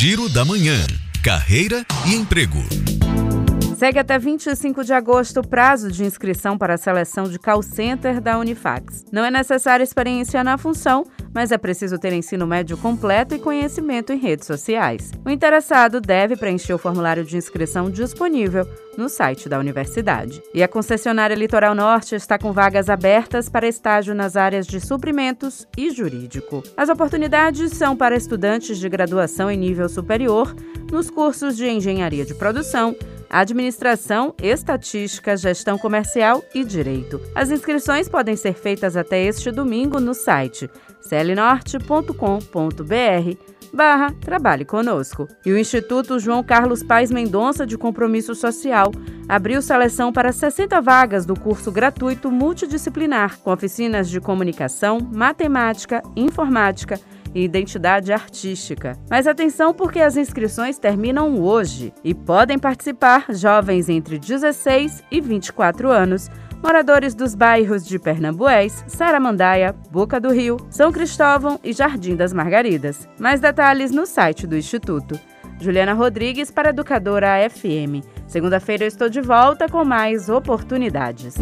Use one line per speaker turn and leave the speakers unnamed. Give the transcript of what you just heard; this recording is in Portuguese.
Giro da Manhã. Carreira e emprego.
Segue até 25 de agosto o prazo de inscrição para a seleção de call center da Unifax. Não é necessária experiência na função, mas é preciso ter ensino médio completo e conhecimento em redes sociais. O interessado deve preencher o formulário de inscrição disponível no site da universidade. E a concessionária Litoral Norte está com vagas abertas para estágio nas áreas de suprimentos e jurídico. As oportunidades são para estudantes de graduação em nível superior nos cursos de engenharia de produção, administração, estatística, gestão comercial e direito. As inscrições podem ser feitas até este domingo no site clnorte.com.br barra Trabalhe Conosco. E o Instituto João Carlos Pais Mendonça de Compromisso Social abriu seleção para 60 vagas do curso gratuito multidisciplinar, com oficinas de comunicação, matemática, informática, e identidade artística. Mas atenção porque as inscrições terminam hoje e podem participar jovens entre 16 e 24 anos moradores dos bairros de Pernambués, Saramandaia, Boca do Rio, São Cristóvão e Jardim das Margaridas. Mais detalhes no site do Instituto. Juliana Rodrigues para Educadora FM. Segunda-feira eu estou de volta com mais oportunidades.